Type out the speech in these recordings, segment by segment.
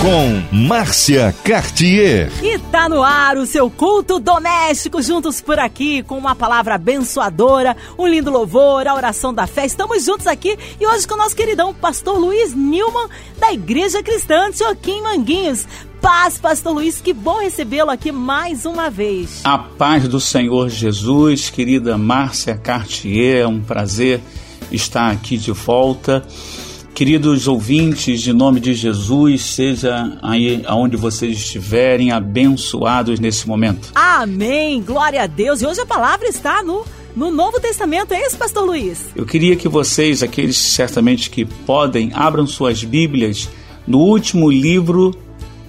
Com Márcia Cartier. E tá no ar o seu culto doméstico, juntos por aqui, com uma palavra abençoadora, um lindo louvor, a oração da fé. Estamos juntos aqui e hoje com o nosso queridão pastor Luiz Nilman, da Igreja Cristã de Joaquim Manguinhos. Paz, Pastor Luiz, que bom recebê-lo aqui mais uma vez. A paz do Senhor Jesus, querida Márcia Cartier, é um prazer estar aqui de volta. Queridos ouvintes, de nome de Jesus, seja aí aonde vocês estiverem, abençoados nesse momento. Amém, glória a Deus. E hoje a palavra está no no Novo Testamento, é isso, Pastor Luiz? Eu queria que vocês, aqueles certamente que podem, abram suas Bíblias no último livro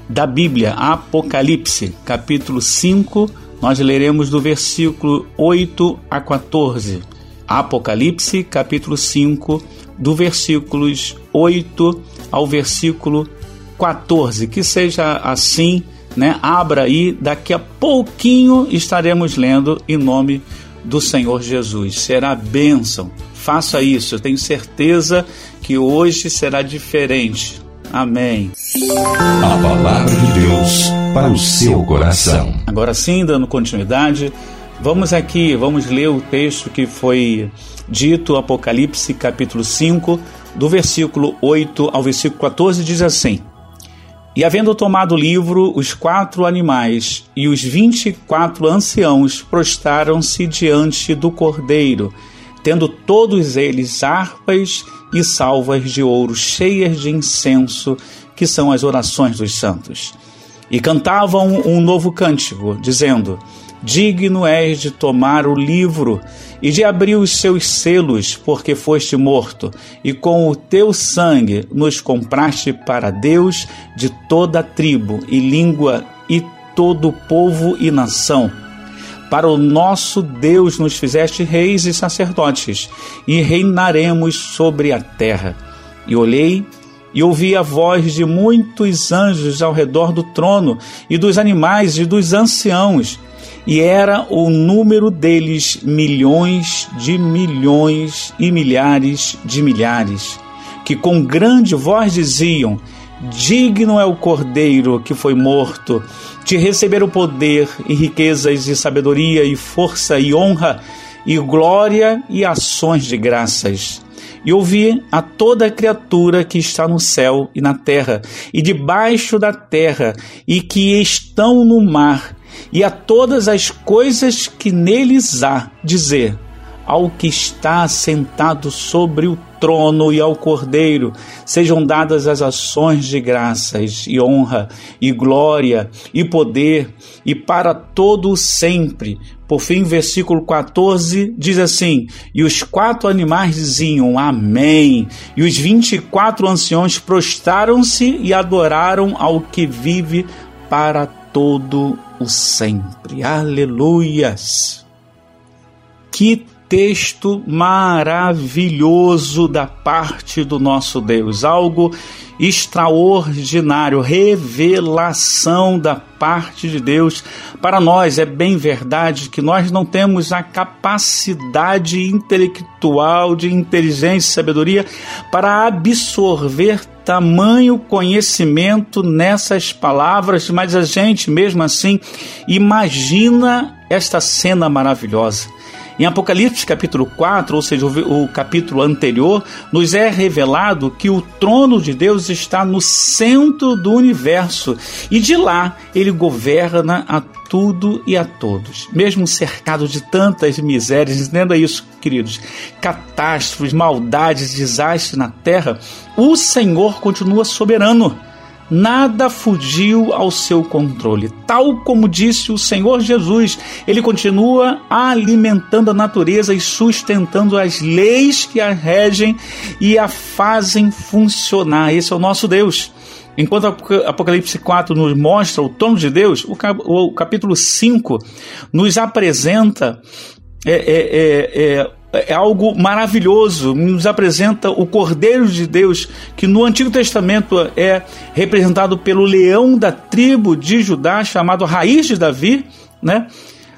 da Bíblia, Apocalipse, capítulo 5, nós leremos do versículo 8 a 14. Apocalipse, capítulo 5, do versículos 8 ao versículo 14. Que seja assim, né? Abra aí, daqui a pouquinho estaremos lendo em nome do Senhor Jesus. Será bênção. Faça isso, eu tenho certeza que hoje será diferente. Amém. A palavra de Deus para o seu coração. Agora sim, dando continuidade, vamos aqui, vamos ler o texto que foi dito, Apocalipse capítulo 5, do versículo 8 ao versículo 14, diz assim: E havendo tomado o livro, os quatro animais e os vinte e quatro anciãos prostraram-se diante do cordeiro, tendo todos eles harpas e salvas de ouro cheias de incenso, que são as orações dos santos. E cantavam um novo cântico, dizendo: Digno és de tomar o livro e de abrir os seus selos, porque foste morto, e com o teu sangue nos compraste para Deus de toda tribo e língua e todo povo e nação para o nosso Deus nos fizeste reis e sacerdotes, e reinaremos sobre a terra. E olhei e ouvi a voz de muitos anjos ao redor do trono, e dos animais e dos anciãos, e era o número deles milhões de milhões e milhares de milhares, que com grande voz diziam: Digno é o cordeiro que foi morto de receber o poder e riquezas e sabedoria e força e honra e glória e ações de graças. E ouvi a toda criatura que está no céu e na terra e debaixo da terra e que estão no mar e a todas as coisas que neles há dizer ao que está sentado sobre o trono e ao Cordeiro sejam dadas as ações de graças e honra e glória e poder e para todo sempre. Por fim, versículo 14 diz assim: E os quatro animais diziam Amém. E os vinte e quatro anciões prostraram-se e adoraram ao que vive para todo o sempre. Aleluias. Que texto maravilhoso da parte do nosso Deus, algo extraordinário, revelação da parte de Deus para nós. É bem verdade que nós não temos a capacidade intelectual, de inteligência e sabedoria para absorver tamanho conhecimento nessas palavras, mas a gente mesmo assim imagina esta cena maravilhosa em Apocalipse capítulo 4, ou seja, o, o capítulo anterior, nos é revelado que o trono de Deus está no centro do universo e de lá ele governa a tudo e a todos. Mesmo cercado de tantas misérias, entenda isso, queridos, catástrofes, maldades, desastres na terra, o Senhor continua soberano nada fugiu ao seu controle. Tal como disse o Senhor Jesus, ele continua alimentando a natureza e sustentando as leis que a regem e a fazem funcionar. Esse é o nosso Deus. Enquanto Apocalipse 4 nos mostra o trono de Deus, o capítulo 5 nos apresenta é, é, é, é é algo maravilhoso, nos apresenta o Cordeiro de Deus, que no Antigo Testamento é representado pelo leão da tribo de Judá, chamado Raiz de Davi, né?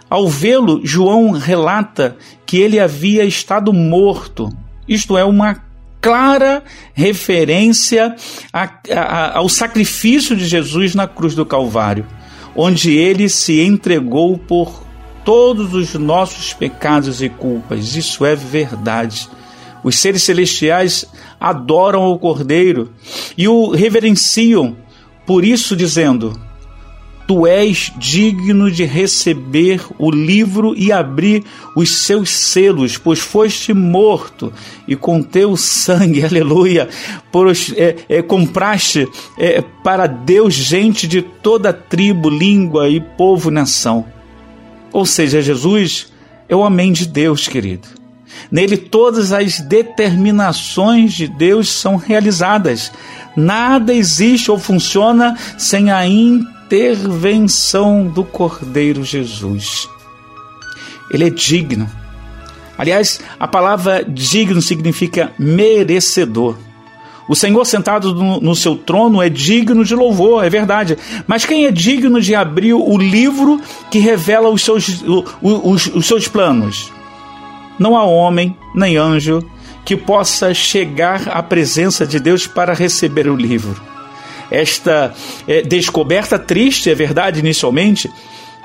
Ao vê-lo, João relata que ele havia estado morto, isto é, uma clara referência a, a, ao sacrifício de Jesus na cruz do Calvário, onde ele se entregou por todos os nossos pecados e culpas. Isso é verdade. Os seres celestiais adoram o Cordeiro e o reverenciam, por isso dizendo: Tu és digno de receber o livro e abrir os seus selos, pois foste morto e com teu sangue, aleluia, é, é, compraste é, para Deus gente de toda tribo, língua e povo e nação. Ou seja, Jesus é o Amém de Deus, querido. Nele todas as determinações de Deus são realizadas. Nada existe ou funciona sem a intervenção do Cordeiro Jesus. Ele é digno. Aliás, a palavra digno significa merecedor. O Senhor sentado no, no, seu trono é digno de louvor, é verdade. Mas quem é digno de abrir o livro que revela os seus, os, os seus planos? Não há homem, nem anjo, que possa chegar à presença de Deus para receber o livro esta é, descoberta triste, é verdade, inicialmente,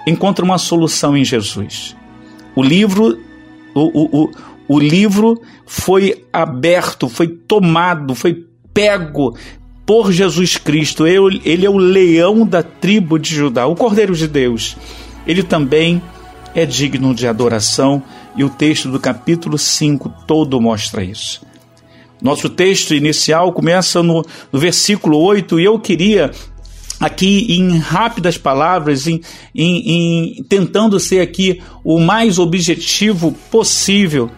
encontra uma solução em Jesus. O livro, o, o, o livro foi aberto, foi tomado, foi pego por Jesus Cristo. Ele é o leão da tribo de Judá, o Cordeiro de Deus. Ele também é digno de adoração e o texto do capítulo 5 todo mostra isso. Nosso texto inicial começa no, no versículo 8 e eu queria aqui em rápidas palavras, em, em, em, tentando ser aqui o mais objetivo possível,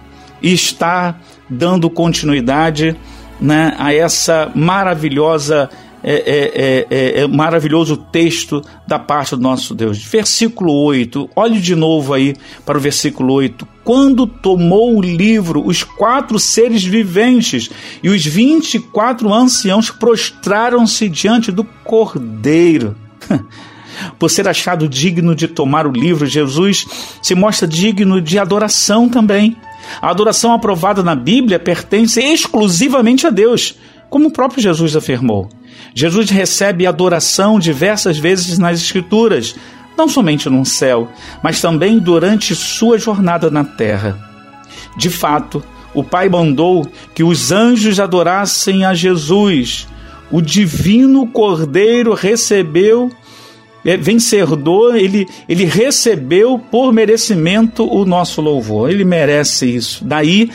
estar dando continuidade né, a essa maravilhosa é, é, é, é, maravilhoso texto da parte do nosso Deus. Versículo 8, olhe de novo aí para o versículo 8. Quando tomou o livro, os quatro seres viventes e os vinte e quatro anciãos prostraram-se diante do Cordeiro. Por ser achado digno de tomar o livro, Jesus se mostra digno de adoração também. A adoração aprovada na Bíblia pertence exclusivamente a Deus, como o próprio Jesus afirmou. Jesus recebe adoração diversas vezes nas Escrituras, não somente no céu, mas também durante sua jornada na terra. De fato, o Pai mandou que os anjos adorassem a Jesus. O divino Cordeiro recebeu, é, vencedor, ele, ele recebeu por merecimento o nosso louvor. Ele merece isso. Daí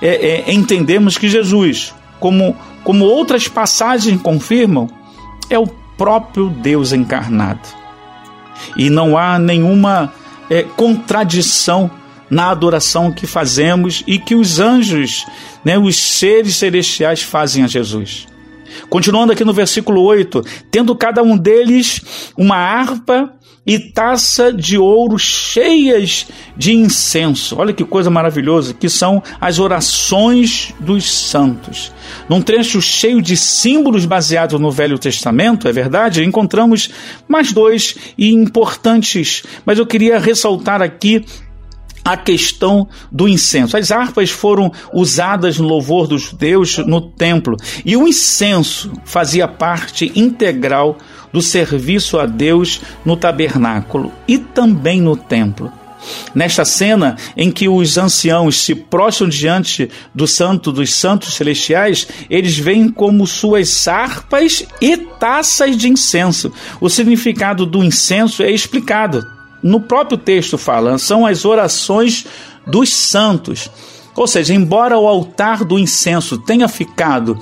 é, é, entendemos que Jesus, como como outras passagens confirmam, é o próprio Deus encarnado. E não há nenhuma é, contradição na adoração que fazemos e que os anjos, né, os seres celestiais fazem a Jesus. Continuando aqui no versículo 8: tendo cada um deles uma harpa e taça de ouro cheias de incenso. Olha que coisa maravilhosa, que são as orações dos santos. Num trecho cheio de símbolos baseados no Velho Testamento, é verdade, encontramos mais dois e importantes, mas eu queria ressaltar aqui a questão do incenso. As harpas foram usadas no louvor dos judeus no templo e o incenso fazia parte integral do serviço a Deus no tabernáculo e também no templo. Nesta cena em que os anciãos se prostram diante do Santo dos Santos Celestiais, eles veem como suas harpas e taças de incenso. O significado do incenso é explicado. No próprio texto fala, são as orações dos santos. Ou seja, embora o altar do incenso tenha ficado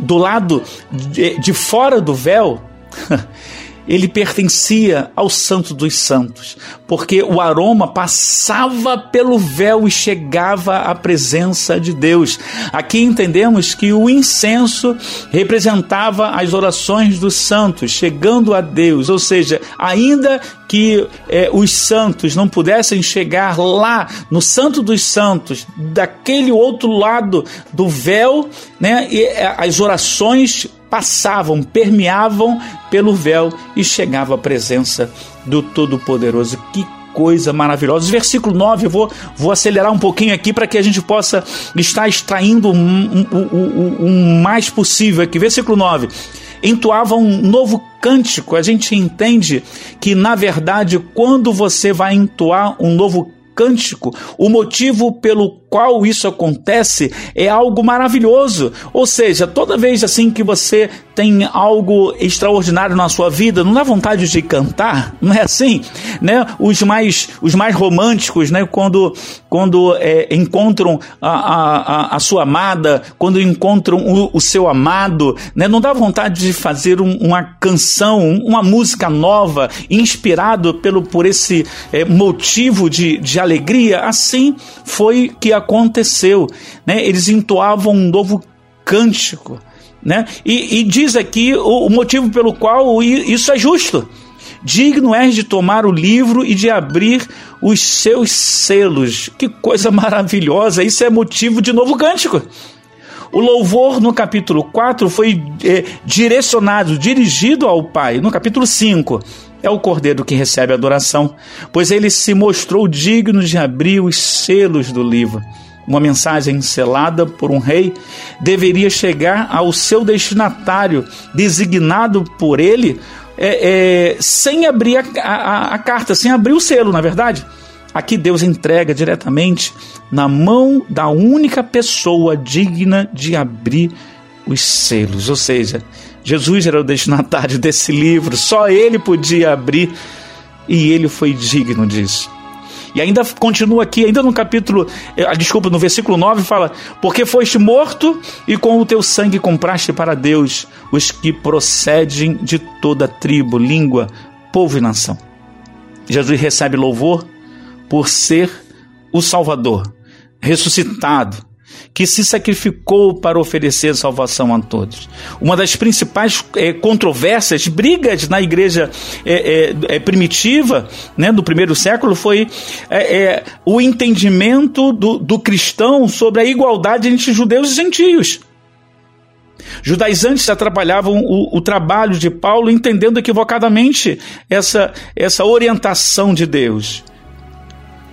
do lado de, de fora do véu, ele pertencia ao Santo dos Santos, porque o aroma passava pelo véu e chegava à presença de Deus. Aqui entendemos que o incenso representava as orações dos santos, chegando a Deus, ou seja, ainda que eh, os santos não pudessem chegar lá no Santo dos Santos, daquele outro lado do véu, né, e, eh, as orações passavam, permeavam pelo véu e chegava à presença do Todo-Poderoso. Que coisa maravilhosa. Versículo 9, eu vou, vou acelerar um pouquinho aqui para que a gente possa estar extraindo o um, um, um, mais possível aqui. Versículo 9 entoava um novo cântico. A gente entende que, na verdade, quando você vai entoar um novo cântico, o motivo pelo qual isso acontece é algo maravilhoso. Ou seja, toda vez assim que você tem algo extraordinário na sua vida, não dá vontade de cantar, não é assim? Né? Os mais os mais românticos, né? Quando quando é, encontram a, a, a, sua amada, quando encontram o, o, seu amado, né? Não dá vontade de fazer um, uma canção, uma música nova, inspirado pelo por esse é, motivo de, de alegria. Assim foi que aconteceu. Né? Eles entoavam um novo cântico. Né? E, e diz aqui o, o motivo pelo qual isso é justo. Digno és de tomar o livro e de abrir os seus selos. Que coisa maravilhosa! Isso é motivo de novo cântico. O louvor no capítulo 4 foi é, direcionado, dirigido ao Pai. No capítulo 5, é o cordeiro que recebe a adoração, pois ele se mostrou digno de abrir os selos do livro. Uma mensagem selada por um rei deveria chegar ao seu destinatário, designado por ele, é, é, sem abrir a, a, a carta, sem abrir o selo, na verdade. Aqui Deus entrega diretamente na mão da única pessoa digna de abrir os selos, ou seja, Jesus era o destinatário desse livro, só ele podia abrir e ele foi digno disso. E ainda continua aqui, ainda no capítulo, eh, desculpa, no versículo 9 fala: Porque foste morto e com o teu sangue compraste para Deus os que procedem de toda tribo, língua, povo e nação. Jesus recebe louvor por ser o Salvador, ressuscitado, que se sacrificou para oferecer salvação a todos. Uma das principais é, controvérsias, brigas na igreja é, é, primitiva, né, do primeiro século, foi o entendimento do, do cristão sobre a igualdade entre judeus e gentios. Judaizantes atrapalhavam o, o, trabalho de Paulo, entendendo equivocadamente essa, essa orientação de Deus.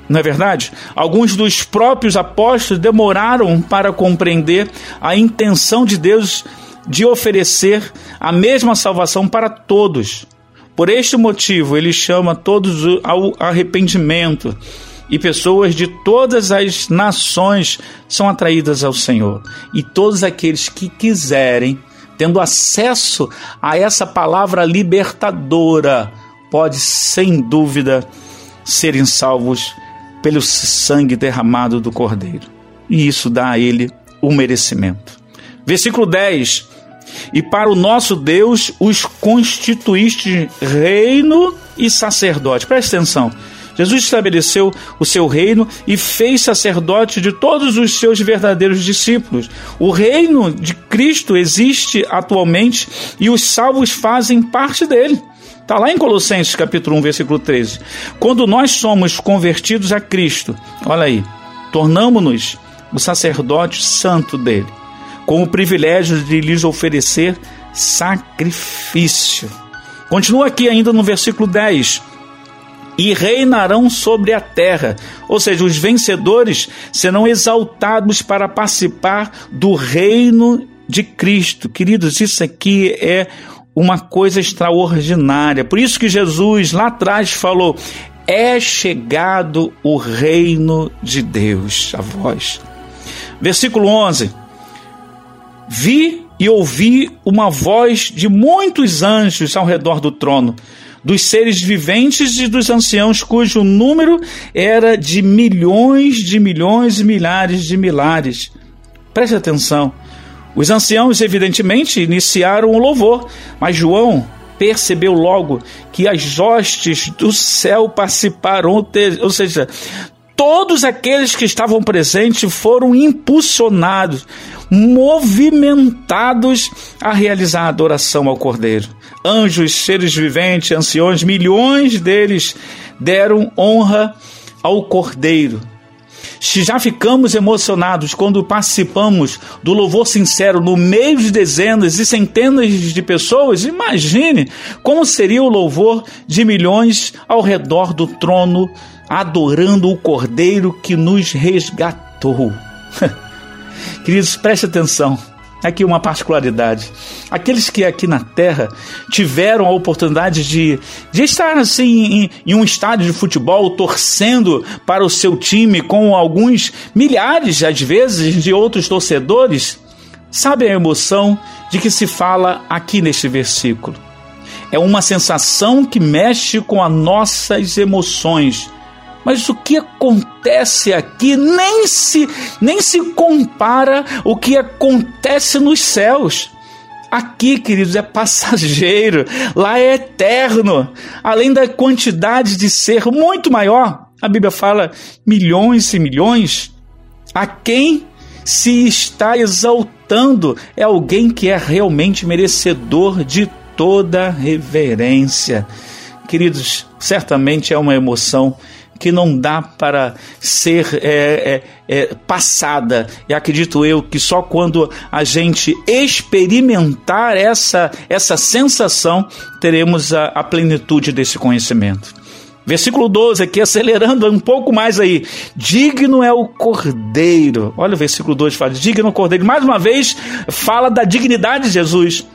Não é verdade? Alguns dos próprios apóstolos demoraram para compreender a intenção de Deus de oferecer a mesma salvação para todos. Por este motivo, ele chama todos ao arrependimento e pessoas de todas as nações são atraídas ao Senhor. E todos aqueles que quiserem, tendo acesso a essa palavra libertadora, pode sem dúvida serem salvos pelo sangue derramado do Cordeiro. E isso dá a ele o merecimento. Versículo 10: E para o nosso Deus os constituíste reino e sacerdote. Preste atenção. Jesus estabeleceu o seu reino e fez sacerdote de todos os seus verdadeiros discípulos. O reino de Cristo existe atualmente e os salvos fazem parte dele. Está lá em Colossenses capítulo 1, versículo 13. Quando nós somos convertidos a Cristo, olha aí, tornamos-nos o sacerdote santo dele, com o privilégio de lhes oferecer sacrifício. Continua aqui ainda no versículo 10 e reinarão sobre a terra. Ou seja, os vencedores serão exaltados para participar do reino de Cristo. Queridos, isso aqui é uma coisa extraordinária. Por isso que Jesus lá atrás falou: é chegado o reino de Deus a vós. Versículo 11: Vi e ouvi uma voz de muitos anjos ao redor do trono, dos seres viventes e dos anciãos, cujo número era de milhões de milhões e milhares de milhares. Preste atenção. Os anciãos, evidentemente, iniciaram o louvor, mas João percebeu logo que as hostes do céu participaram, ou seja, todos aqueles que estavam presentes foram impulsionados, movimentados a realizar a adoração ao Cordeiro. Anjos, seres viventes, anciões, milhões deles deram honra ao Cordeiro já ficamos emocionados quando participamos do louvor sincero no meio de dezenas e centenas de pessoas, imagine como seria o louvor de milhões ao redor do trono, adorando o Cordeiro que nos resgatou. Queridos, preste atenção. Aqui uma particularidade. Aqueles que aqui na Terra tiveram a oportunidade de, de estar assim em, em, um estádio de futebol torcendo para o seu time com alguns milhares, às vezes, de outros torcedores, sabem a emoção de que se fala aqui neste versículo. É uma sensação que mexe com as nossas emoções mas o que acontece aqui nem se, nem se compara o que acontece nos céus. Aqui, queridos, é passageiro, lá é eterno, além da quantidade de ser muito maior. A Bíblia fala milhões e milhões. A quem se está exaltando é alguém que é realmente merecedor de toda reverência. Queridos, certamente é uma emoção que não dá para ser é, é, é, passada. E acredito eu que só quando a gente experimentar essa, essa sensação teremos a, a plenitude desse conhecimento. Versículo 12, aqui acelerando um pouco mais aí. Digno é o cordeiro. Olha o versículo 12, fala: digno é o cordeiro. Mais uma vez, fala da dignidade de Jesus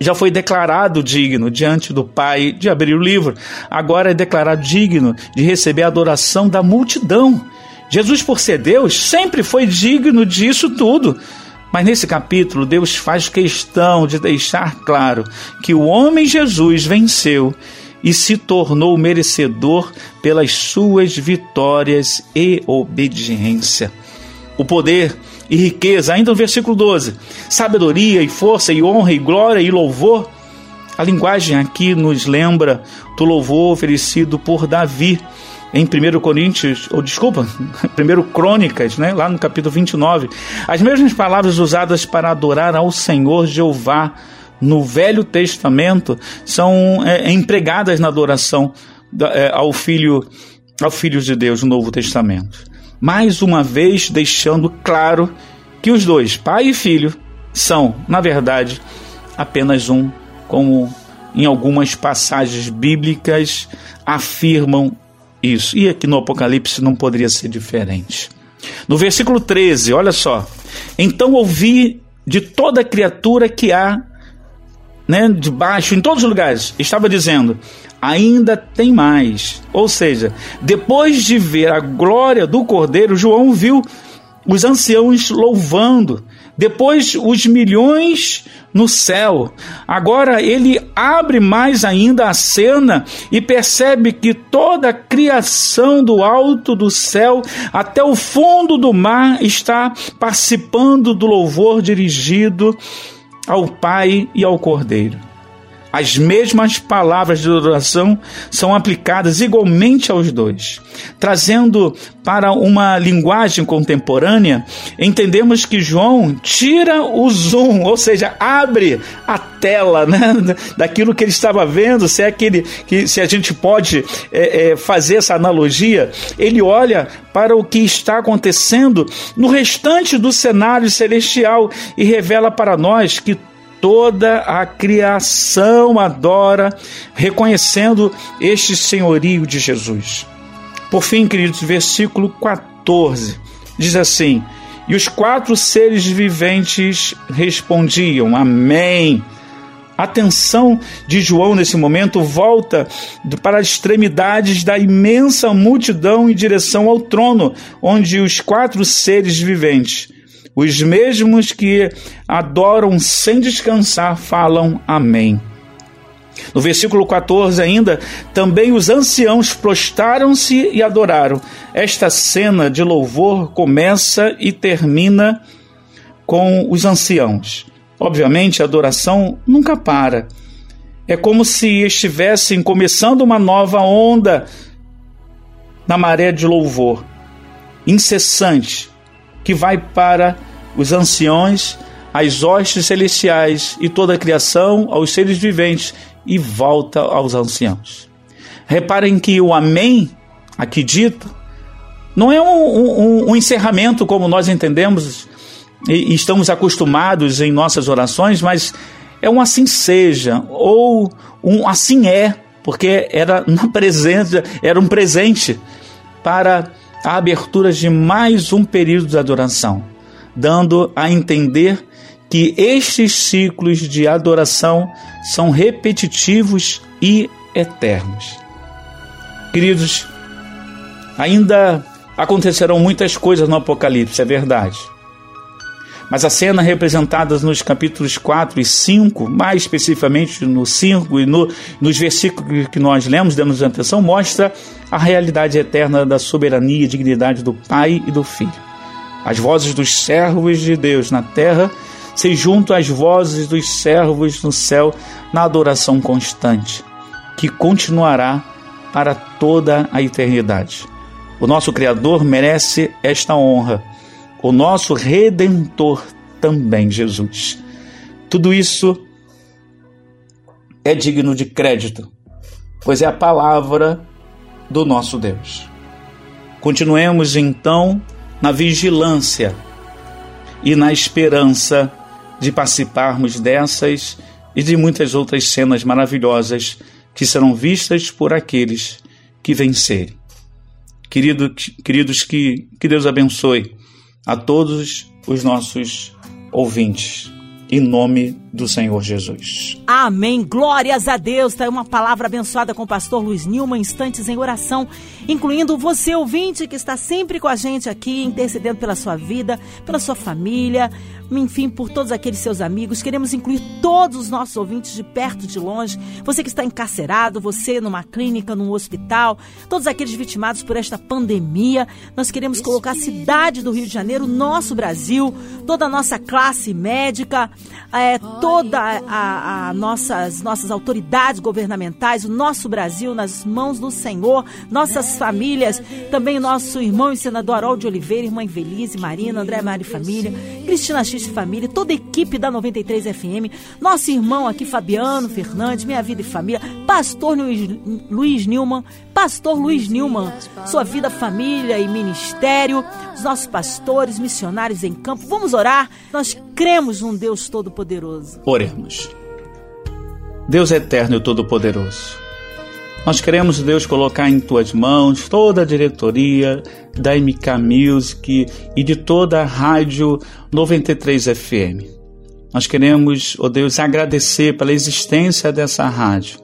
já foi declarado digno diante do Pai de abrir o livro. Agora é declarado digno de receber a adoração da multidão. Jesus, por ser Deus, sempre foi digno disso tudo. Mas nesse capítulo, Deus faz questão de deixar claro que o homem Jesus venceu e se tornou merecedor pelas suas vitórias e obediência. O poder e riqueza. Ainda no versículo 12: sabedoria e força e honra e glória e louvor. A linguagem aqui nos lembra do louvor oferecido por Davi em 1 Coríntios, ou desculpa, 1 Crônicas, né, lá no capítulo 29. As mesmas palavras usadas para adorar ao Senhor Jeová no Velho Testamento são é, empregadas na adoração da, é, ao Filho ao Filho de Deus no Novo Testamento mais uma vez deixando claro que os dois, pai e filho, são, na verdade, apenas um, como em algumas passagens bíblicas afirmam isso. E aqui no Apocalipse não poderia ser diferente. No versículo 13, olha só. Então ouvi de toda criatura que há né, debaixo, em todos os lugares, estava dizendo: ainda tem mais. Ou seja, depois de ver a glória do Cordeiro, João viu os anciãos louvando, depois os milhões no céu. Agora ele abre mais ainda a cena e percebe que toda a criação do alto do céu até o fundo do mar está participando do louvor dirigido ao Pai e ao Cordeiro. As mesmas palavras de adoração são aplicadas igualmente aos dois. Trazendo para uma linguagem contemporânea, entendemos que João tira o zoom, ou seja, abre a tela né, daquilo que ele estava vendo. Se é aquele que se a gente pode é, é, fazer essa analogia, ele olha para o que está acontecendo no restante do cenário celestial e revela para nós que toda a criação adora, reconhecendo este senhorio de Jesus. Por fim, queridos, versículo 14 diz assim: E os quatro seres viventes respondiam: Amém. A atenção de João nesse momento volta para as extremidades da imensa multidão em direção ao trono, onde os quatro seres viventes os mesmos que adoram sem descansar falam Amém. No versículo 14 ainda, também os anciãos prostaram-se e adoraram. Esta cena de louvor começa e termina com os anciãos. Obviamente, a adoração nunca para. É como se estivessem começando uma nova onda na maré de louvor, incessante, que vai para os anciões, as hostes celestiais e toda a criação, aos seres viventes e volta aos anciãos. Reparem que o Amém, aqui dito, Não é um, um, um encerramento como nós entendemos e, estamos acostumados em nossas orações, mas é um assim seja, ou um assim é, porque era na presença, era um presente para a abertura de mais um período de adoração, dando a entender que estes ciclos de adoração são repetitivos e eternos. Queridos, ainda acontecerão muitas coisas no Apocalipse, é verdade. Mas a cena representada nos capítulos 4 e 5, mais especificamente no 5 e no, nos versículos que nós lemos, damos atenção, mostra a realidade eterna da soberania e dignidade do Pai e do Filho. As vozes dos servos de Deus na terra se juntam às vozes dos servos no céu na adoração constante, que continuará para toda a eternidade. O nosso Criador merece esta honra, o nosso Redentor também, Jesus. Tudo isso é digno de crédito, pois é a palavra do nosso Deus. Continuemos então na vigilância e na esperança de participarmos dessas e de muitas outras cenas maravilhosas que serão vistas por aqueles que vencerem. Querido, queridos, que, que Deus abençoe a todos os nossos ouvintes em nome do Senhor Jesus. Amém. Glórias a Deus. Está uma palavra abençoada com o pastor Luiz Nilma, instantes em oração, incluindo você, ouvinte, que está sempre com a gente aqui, intercedendo pela sua vida, pela sua família, enfim, por todos aqueles seus amigos. Queremos incluir todos os nossos ouvintes de perto de longe. Você que está encarcerado, você numa clínica, num hospital, todos aqueles vitimados por esta pandemia. Nós queremos colocar a cidade do Rio de Janeiro, nosso Brasil, toda a nossa classe médica, é, toda a, a nossas, nossas autoridades governamentais, o nosso Brasil nas mãos do Senhor, nossas famílias, também o nosso irmão e senador Harold Oliveira, irmã Invelise, Marina, André Mari Família, Cristina X Família, toda a equipe da 93 FM, nosso irmão aqui Fabiano Fernandes, Minha Vida e Família, Pastor Luiz, Luiz Nilman, Pastor Luiz Nilman, sua vida, família e ministério, os nossos pastores, missionários em campo. Vamos orar. Nós cremos num Deus Todo-Poderoso. Oremos. Deus eterno e todo-poderoso. Nós queremos, Deus, colocar em tuas mãos toda a diretoria da MK Music e de toda a rádio 93 FM. Nós queremos, ó oh Deus, agradecer pela existência dessa rádio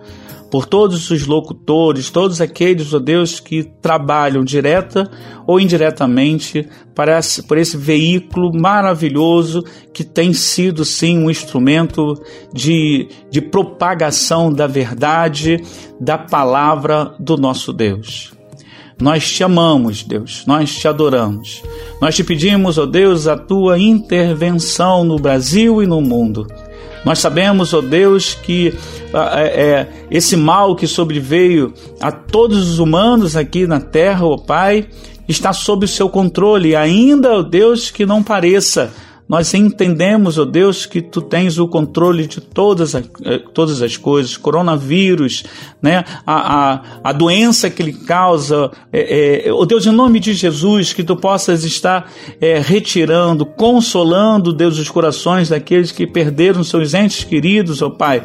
por todos os locutores, todos aqueles, ó Deus, que trabalham direta ou indiretamente para esse, por esse veículo maravilhoso que tem sido, sim, um instrumento de, de propagação da verdade, da palavra do nosso Deus. Nós te amamos, Deus, nós te adoramos. Nós te pedimos, ó Deus, a tua intervenção no Brasil e no mundo. Nós sabemos, ó oh Deus, que é, é, esse mal que sobreveio a todos os humanos aqui na terra, ó oh Pai, está sob o seu controle, ainda, ó Deus, que não pareça nós entendemos, ó oh Deus, que tu tens o controle de todas, as, eh, todas as coisas, coronavírus, né? a, a, a doença que ele causa, é, é, oh Deus, em nome de Jesus, que tu possas estar é, retirando, consolando, Deus, os corações daqueles que perderam seus entes queridos, ó oh Pai,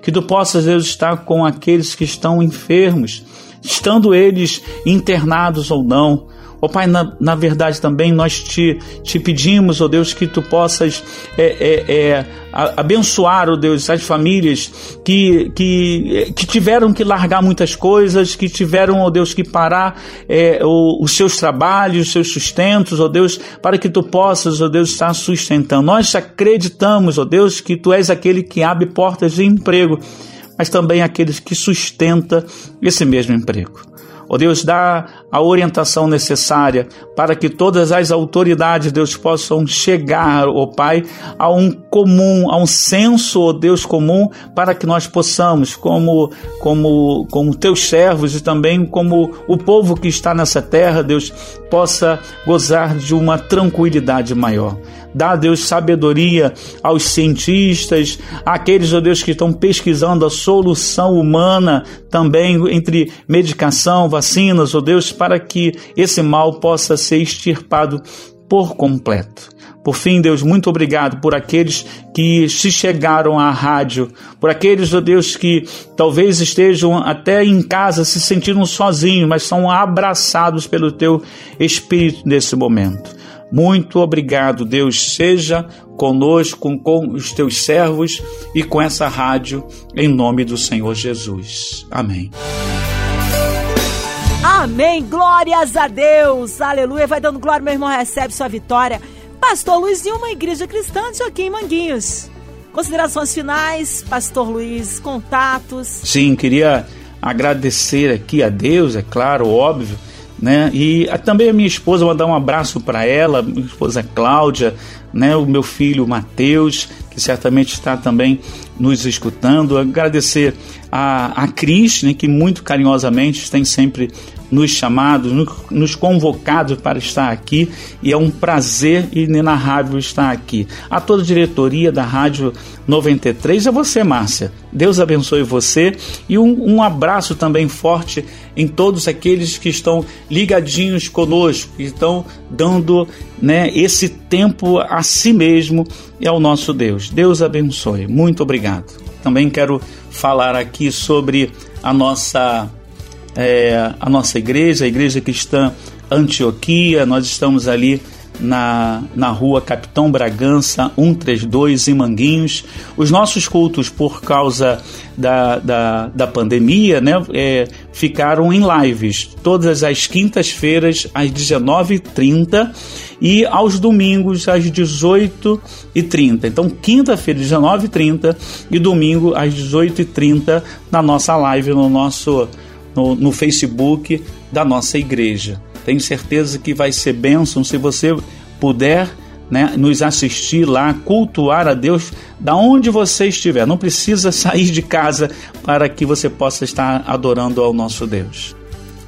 que tu possas, Deus, estar com aqueles que estão enfermos, estando eles internados ou não, Ó Pai, na, na verdade também nós te, te pedimos, ó oh Deus, que tu possas é, é, é, abençoar, ó oh Deus, as famílias que, que, que tiveram que largar muitas coisas, que tiveram, ó Deus, que parar é, os seus trabalhos, os seus sustentos, ó Deus, para que tu possas, ó Deus, estar sustentando. Nós acreditamos, ó Deus, que tu és aquele que abre portas de emprego, mas também aqueles que sustenta esse mesmo emprego. Ó Deus, dá a orientação necessária para que todas as autoridades, Deus, possam chegar, ó Pai, a um comum, a um senso, ó Deus, comum, para que nós possamos, como, como, como teus servos e também como o povo que está nessa terra, Deus, possa gozar de uma tranquilidade maior. Dá, Deus, sabedoria aos cientistas, aqueles, ó Deus, que estão pesquisando a solução humana também entre medicação, vacinas, ó Deus, para que esse mal possa ser extirpado por completo. Por fim, Deus, muito obrigado por aqueles que se chegaram à rádio, por aqueles, ó Deus, que talvez estejam até em casa se sentindo sozinhos, mas são abraçados pelo teu Espírito nesse momento. Muito obrigado, Deus. Seja conosco, com os teus servos e com essa rádio, em nome do Senhor Jesus. Amém. Amém. Glórias a Deus. Aleluia. Vai dando glória, meu irmão. Recebe sua vitória. Pastor Luiz de uma igreja cristã de aqui em Manguinhos. Considerações finais, Pastor Luiz, contatos. Sim, queria agradecer aqui a Deus, é claro, óbvio, né? E também a minha esposa, mandar um abraço para ela, minha esposa Cláudia, né? O meu filho Mateus, que certamente está também nos escutando. Agradecer a, a Cris, né? Que muito carinhosamente tem sempre nos chamado, nos convocado para estar aqui e é um prazer inenarrável estar aqui. A toda a diretoria da Rádio 93 é você, Márcia. Deus abençoe você e um, um abraço também forte em todos aqueles que estão ligadinhos conosco, que estão dando né, esse tempo a si mesmo e ao nosso Deus. Deus abençoe. Muito obrigado. Também quero falar aqui sobre a nossa é, a nossa igreja, a Igreja Cristã Antioquia. Nós estamos ali na, na rua Capitão Bragança 132 em Manguinhos. Os nossos cultos, por causa da, da, da pandemia, né, é, ficaram em lives todas as quintas-feiras às 19h30 e aos domingos às 18h30. Então, quinta-feira, 19h30 e domingo às 18h30 na nossa live, no nosso no, no Facebook da nossa igreja. Tenho certeza que vai ser bênção se você puder né, nos assistir lá, cultuar a Deus da onde você estiver. Não precisa sair de casa para que você possa estar adorando ao nosso Deus.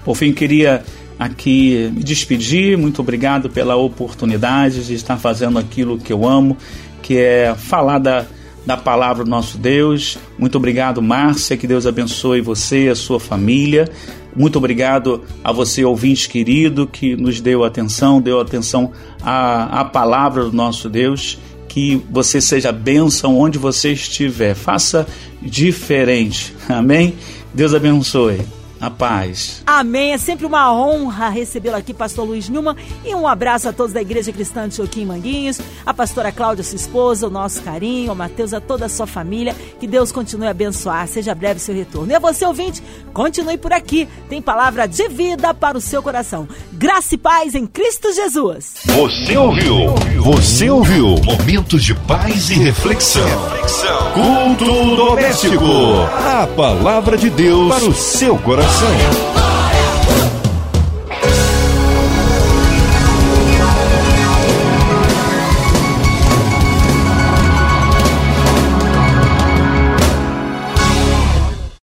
Por fim, queria aqui me despedir. Muito obrigado pela oportunidade de estar fazendo aquilo que eu amo, que é falar da da palavra do nosso Deus. Muito obrigado, Márcia, que Deus abençoe você e a sua família. Muito obrigado a você, ouvinte querido, que nos deu atenção, deu atenção à, à palavra do nosso Deus. Que você seja bênção onde você estiver. Faça diferente. Amém? Deus abençoe. A paz. Amém. É sempre uma honra recebê-lo aqui, pastor Luiz Numa. E um abraço a todos da Igreja Cristã de Joaquim Manguinhos, a pastora Cláudia, sua esposa, o nosso carinho, o Mateus, a toda a sua família. Que Deus continue a abençoar. Seja breve seu retorno. E a você, ouvinte, continue por aqui. Tem palavra de vida para o seu coração. Graça e paz em Cristo Jesus. Você ouviu? Você ouviu? Momentos de paz e reflexão. reflexão. Culto doméstico. A palavra de Deus para o seu coração.